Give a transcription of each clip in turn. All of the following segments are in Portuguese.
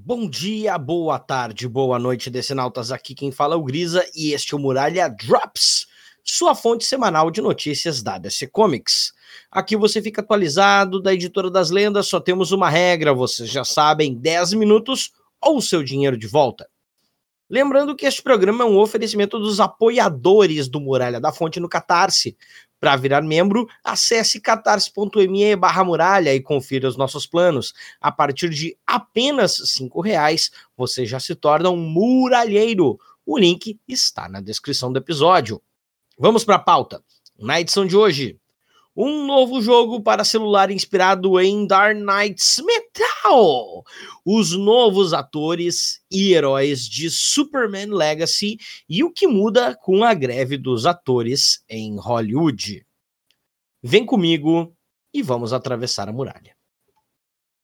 Bom dia, boa tarde, boa noite, decenautas. Aqui quem fala é o Grisa e este é o Muralha Drops, sua fonte semanal de notícias da DC Comics. Aqui você fica atualizado da editora das lendas, só temos uma regra, vocês já sabem, 10 minutos ou seu dinheiro de volta. Lembrando que este programa é um oferecimento dos apoiadores do Muralha da Fonte no Catarse. Para virar membro, acesse catarse.me barra muralha e confira os nossos planos. A partir de apenas cinco reais, você já se torna um muralheiro. O link está na descrição do episódio. Vamos para a pauta. Na edição de hoje, um novo jogo para celular inspirado em Dark Knight's Metal. Os novos atores e heróis de Superman Legacy e o que muda com a greve dos atores em Hollywood. Vem comigo e vamos atravessar a muralha.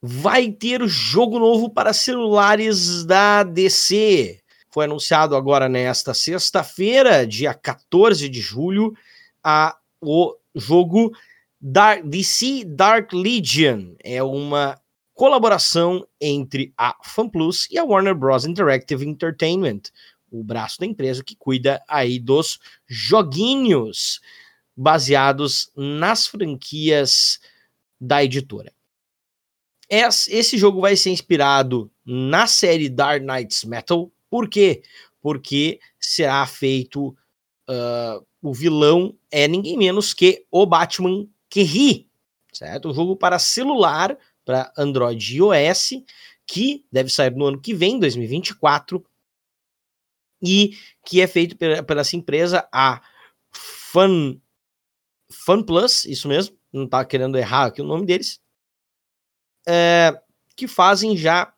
Vai ter jogo novo para celulares da DC. Foi anunciado agora nesta sexta-feira, dia 14 de julho, a o jogo Dark, DC Dark Legion. É uma colaboração entre a FanPlus e a Warner Bros. Interactive Entertainment, o braço da empresa que cuida aí dos joguinhos baseados nas franquias da editora. Esse jogo vai ser inspirado na série Dark Knights Metal. Por quê? Porque será feito uh, o vilão é ninguém menos que o Batman que ri, certo? Um jogo para celular, para Android e iOS, que deve sair no ano que vem, 2024, e que é feito pela, pela essa empresa, a Fun, Fun Plus, isso mesmo, não tá querendo errar aqui o nome deles, é, que fazem já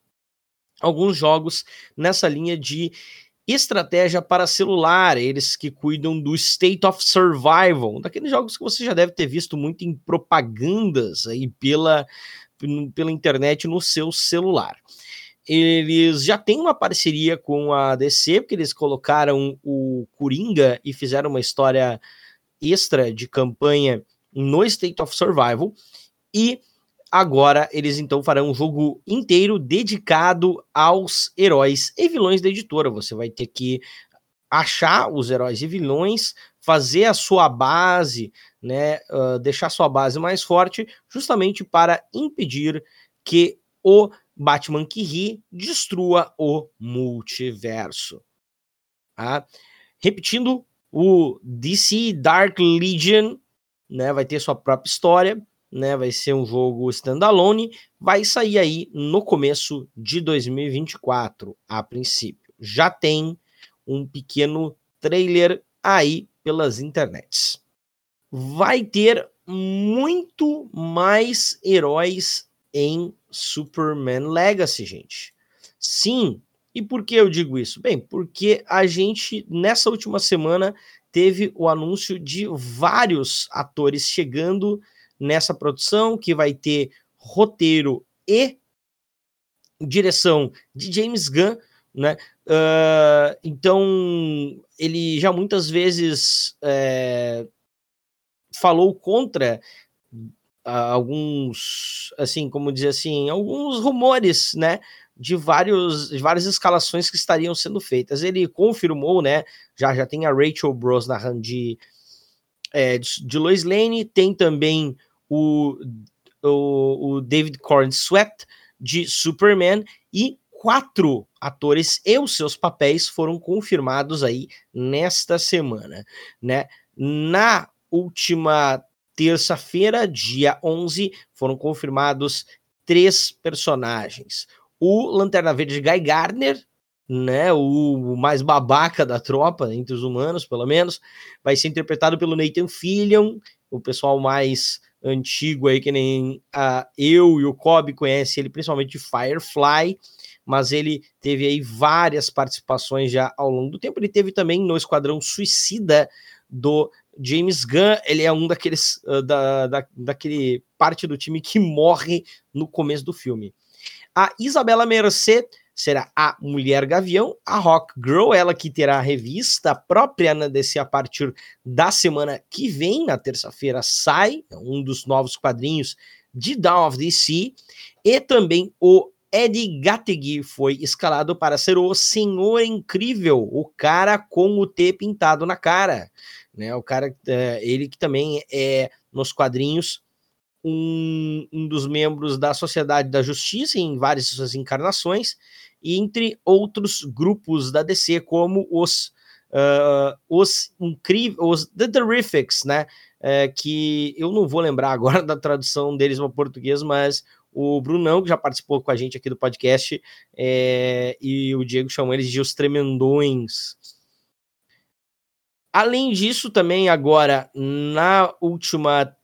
alguns jogos nessa linha de estratégia para celular, eles que cuidam do State of Survival, daqueles jogos que você já deve ter visto muito em propagandas aí pela, pela internet no seu celular. Eles já têm uma parceria com a DC, porque eles colocaram o Coringa e fizeram uma história extra de campanha no State of Survival. E Agora eles então farão um jogo inteiro dedicado aos heróis e vilões da editora. Você vai ter que achar os heróis e vilões, fazer a sua base, né, uh, deixar sua base mais forte, justamente para impedir que o Batman que ri destrua o multiverso. Tá? Repetindo, o DC Dark Legion né, vai ter sua própria história, né? Vai ser um jogo standalone, vai sair aí no começo de 2024, a princípio. Já tem um pequeno trailer aí pelas internets. Vai ter muito mais heróis em Superman Legacy, gente. Sim, e por que eu digo isso? Bem, porque a gente, nessa última semana, teve o anúncio de vários atores chegando nessa produção, que vai ter roteiro e direção de James Gunn, né? Uh, então ele já muitas vezes é, falou contra alguns, assim, como dizer assim, alguns rumores, né? De, vários, de várias escalações que estariam sendo feitas. Ele confirmou, né? Já já tem a Rachel Brosnahan de, é, de Lois Lane, tem também o, o, o David Corn Sweat de Superman e quatro atores e os seus papéis foram confirmados aí nesta semana, né? Na última terça-feira, dia 11, foram confirmados três personagens. O Lanterna Verde Guy Gardner, né, o mais babaca da tropa, entre os humanos, pelo menos, vai ser interpretado pelo Nathan Fillion, o pessoal mais antigo aí, que nem a, eu e o Kobe conhece ele principalmente de Firefly, mas ele teve aí várias participações já ao longo do tempo. Ele teve também no Esquadrão Suicida do James Gunn, ele é um daqueles uh, da, da, daquele parte do time que morre no começo do filme. A Isabela Merced será a Mulher Gavião, a Rock Girl, ela que terá a revista própria na DC a partir da semana que vem, na terça-feira sai, é um dos novos quadrinhos de Dawn of DC, e também o Eddie Gattegui foi escalado para ser o Senhor Incrível, o cara com o T pintado na cara. Né? O cara, é, ele que também é, nos quadrinhos, um, um dos membros da Sociedade da Justiça em várias suas encarnações, entre outros grupos da DC, como os, uh, os incríveis, os The Terrifics, né? É, que eu não vou lembrar agora da tradução deles para português, mas o Brunão, que já participou com a gente aqui do podcast, é, e o Diego chamam eles de os Tremendões. Além disso, também agora, na última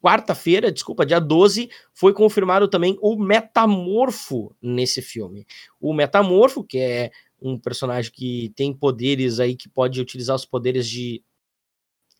quarta-feira, desculpa, dia 12, foi confirmado também o Metamorfo nesse filme. O Metamorfo, que é um personagem que tem poderes aí, que pode utilizar os poderes de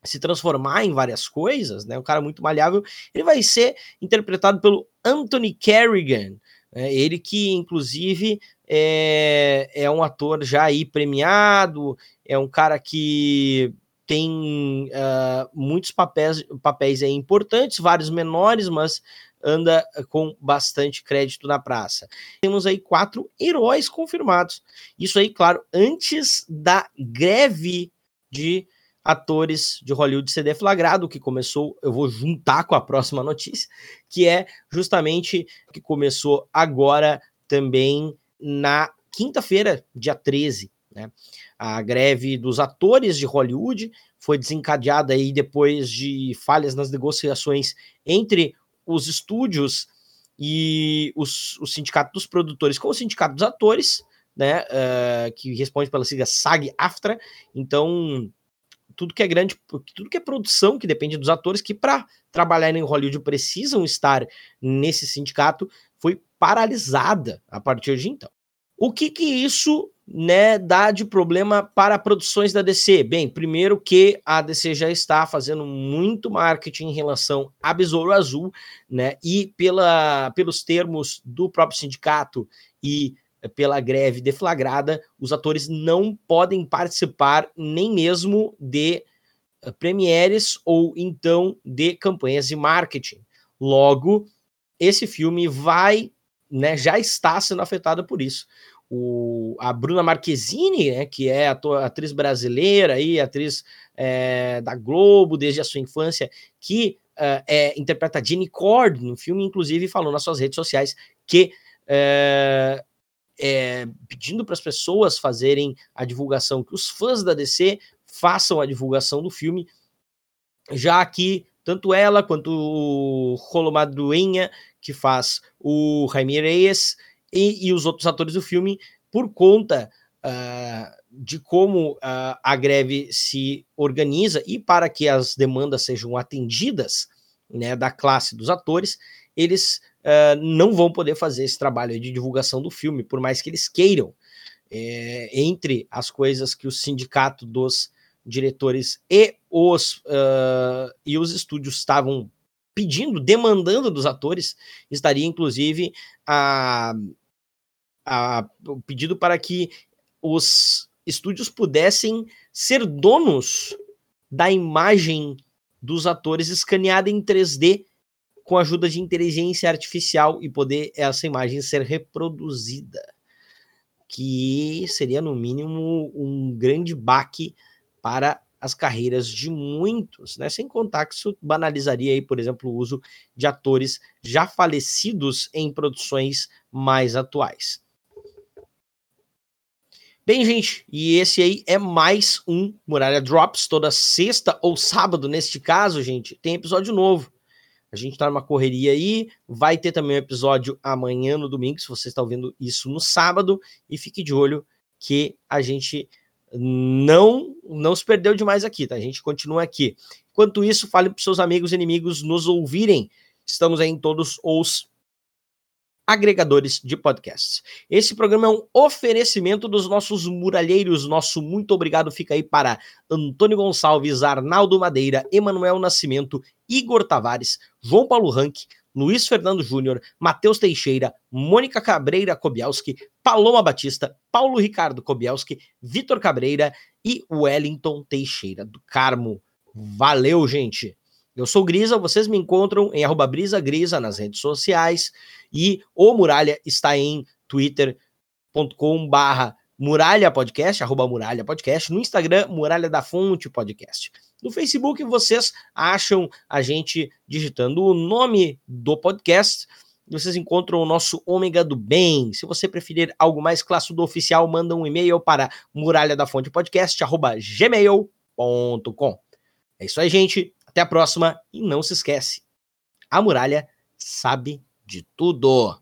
se transformar em várias coisas, né? Um cara muito malhável. Ele vai ser interpretado pelo Anthony Kerrigan, né? ele que inclusive é, é um ator já aí premiado, é um cara que tem uh, muitos papéis, papéis aí importantes, vários menores, mas anda com bastante crédito na praça. Temos aí quatro heróis confirmados. Isso aí, claro, antes da greve de atores de Hollywood ser deflagrado, que começou, eu vou juntar com a próxima notícia, que é justamente que começou agora também na quinta-feira, dia 13, né? A greve dos atores de Hollywood foi desencadeada aí depois de falhas nas negociações entre os estúdios e os, o sindicato dos produtores com o sindicato dos atores, né? Uh, que responde pela sigla SAG-AFTRA. Então, tudo que é grande, tudo que é produção que depende dos atores que para trabalhar em Hollywood precisam estar nesse sindicato foi paralisada a partir de então. O que que isso né, dá de problema para produções da DC? Bem, primeiro que a DC já está fazendo muito marketing em relação a Besouro Azul, né, e pela, pelos termos do próprio sindicato e pela greve deflagrada, os atores não podem participar nem mesmo de uh, premieres ou então de campanhas de marketing. Logo, esse filme vai, né, já está sendo afetado por isso. O, a Bruna Marquezine, né, que é atriz brasileira e atriz é, da Globo desde a sua infância, que uh, é, interpreta Jenny Cord no filme, inclusive falou nas suas redes sociais que uh, é, pedindo para as pessoas fazerem a divulgação, que os fãs da DC façam a divulgação do filme, já que tanto ela quanto o Rolo Madruenha, que faz o Jaime Reyes, e, e, os outros atores do filme, por conta uh, de como uh, a greve se organiza e para que as demandas sejam atendidas né, da classe dos atores, eles uh, não vão poder fazer esse trabalho de divulgação do filme, por mais que eles queiram. É, entre as coisas que o sindicato dos diretores e os, uh, e os estúdios estavam pedindo, demandando dos atores, estaria inclusive a, a, o pedido para que os estúdios pudessem ser donos da imagem dos atores escaneada em 3D com a ajuda de inteligência artificial e poder essa imagem ser reproduzida. Que seria, no mínimo, um grande baque para as carreiras de muitos, né? Sem contar que isso banalizaria aí, por exemplo, o uso de atores já falecidos em produções mais atuais. Bem, gente, e esse aí é mais um Muralha Drops. Toda sexta ou sábado, neste caso, gente, tem episódio novo. A gente tá numa correria aí. Vai ter também um episódio amanhã no domingo, se você está ouvindo isso no sábado. E fique de olho que a gente não não se perdeu demais aqui, tá? A gente continua aqui. Enquanto isso, fale para seus amigos e inimigos nos ouvirem. Estamos aí em todos os agregadores de podcasts. Esse programa é um oferecimento dos nossos muralheiros. Nosso muito obrigado fica aí para Antônio Gonçalves, Arnaldo Madeira, Emanuel Nascimento, Igor Tavares, João Paulo Rank, Luiz Fernando Júnior, Matheus Teixeira, Mônica Cabreira Kobielski, Paloma Batista, Paulo Ricardo Kobielski, Vitor Cabreira e Wellington Teixeira do Carmo. Valeu, gente! Eu sou Grisa, vocês me encontram em arroba Brisa Grisa nas redes sociais e o Muralha está em twitter.com barra Muralha Podcast, arroba Muralha Podcast, no Instagram, Muralha da Fonte Podcast. No Facebook, vocês acham a gente digitando o nome do podcast. Vocês encontram o nosso Ômega do Bem. Se você preferir algo mais clássico do oficial, manda um e-mail para muralha da fonte podcast, arroba gmail.com. É isso aí, gente. Até a próxima. E não se esquece, a muralha sabe de tudo.